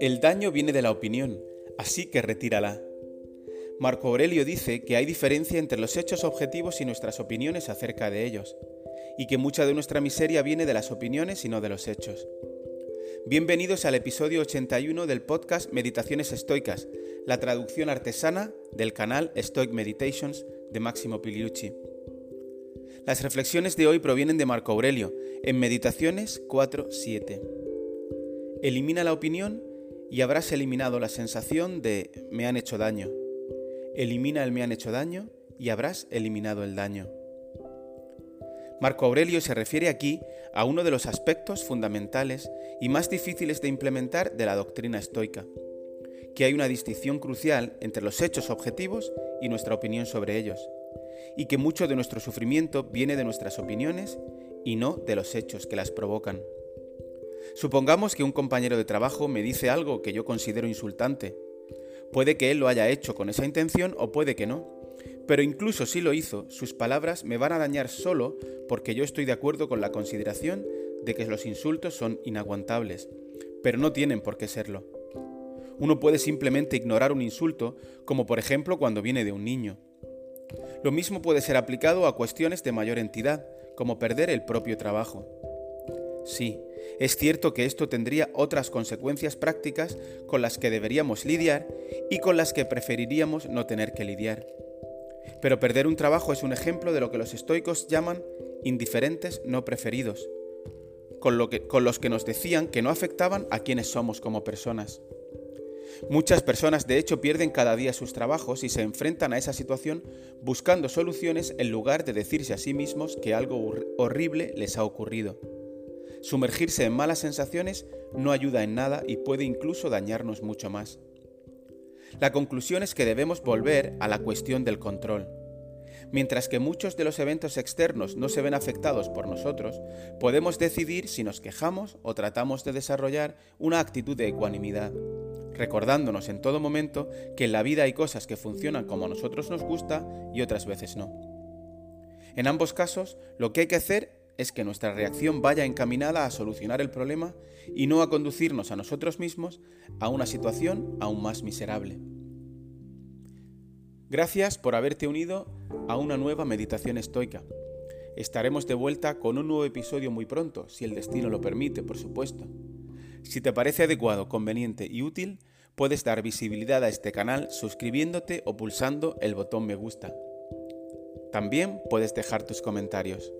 El daño viene de la opinión, así que retírala. Marco Aurelio dice que hay diferencia entre los hechos objetivos y nuestras opiniones acerca de ellos, y que mucha de nuestra miseria viene de las opiniones y no de los hechos. Bienvenidos al episodio 81 del podcast Meditaciones Estoicas, la traducción artesana del canal Stoic Meditations de Máximo Piliucci. Las reflexiones de hoy provienen de Marco Aurelio, en Meditaciones 4.7. Elimina la opinión y habrás eliminado la sensación de me han hecho daño. Elimina el me han hecho daño y habrás eliminado el daño. Marco Aurelio se refiere aquí a uno de los aspectos fundamentales y más difíciles de implementar de la doctrina estoica, que hay una distinción crucial entre los hechos objetivos y nuestra opinión sobre ellos, y que mucho de nuestro sufrimiento viene de nuestras opiniones y no de los hechos que las provocan. Supongamos que un compañero de trabajo me dice algo que yo considero insultante. Puede que él lo haya hecho con esa intención o puede que no. Pero incluso si lo hizo, sus palabras me van a dañar solo porque yo estoy de acuerdo con la consideración de que los insultos son inaguantables, pero no tienen por qué serlo. Uno puede simplemente ignorar un insulto, como por ejemplo cuando viene de un niño. Lo mismo puede ser aplicado a cuestiones de mayor entidad, como perder el propio trabajo. Sí, es cierto que esto tendría otras consecuencias prácticas con las que deberíamos lidiar y con las que preferiríamos no tener que lidiar. Pero perder un trabajo es un ejemplo de lo que los estoicos llaman indiferentes no preferidos, con, los que nos decían que no afectaban a quienes somos como personas. Muchas personas de hecho pierden cada día sus trabajos y se enfrentan a esa situación buscando soluciones en lugar de decirse a sí mismos que algo horrible les ha ocurrido. Sumergirse en malas sensaciones no ayuda en nada y puede incluso dañarnos mucho más. La conclusión es que debemos volver a la cuestión del control. Mientras que muchos de los eventos externos no se ven afectados por nosotros, podemos decidir si nos quejamos o tratamos de desarrollar una actitud de ecuanimidad, recordándonos en todo momento que en la vida hay cosas que funcionan como a nosotros nos gusta y otras veces no. En ambos casos, lo que hay que hacer es que nuestra reacción vaya encaminada a solucionar el problema y no a conducirnos a nosotros mismos a una situación aún más miserable. Gracias por haberte unido a una nueva meditación estoica. Estaremos de vuelta con un nuevo episodio muy pronto, si el destino lo permite, por supuesto. Si te parece adecuado, conveniente y útil, puedes dar visibilidad a este canal suscribiéndote o pulsando el botón me gusta. También puedes dejar tus comentarios.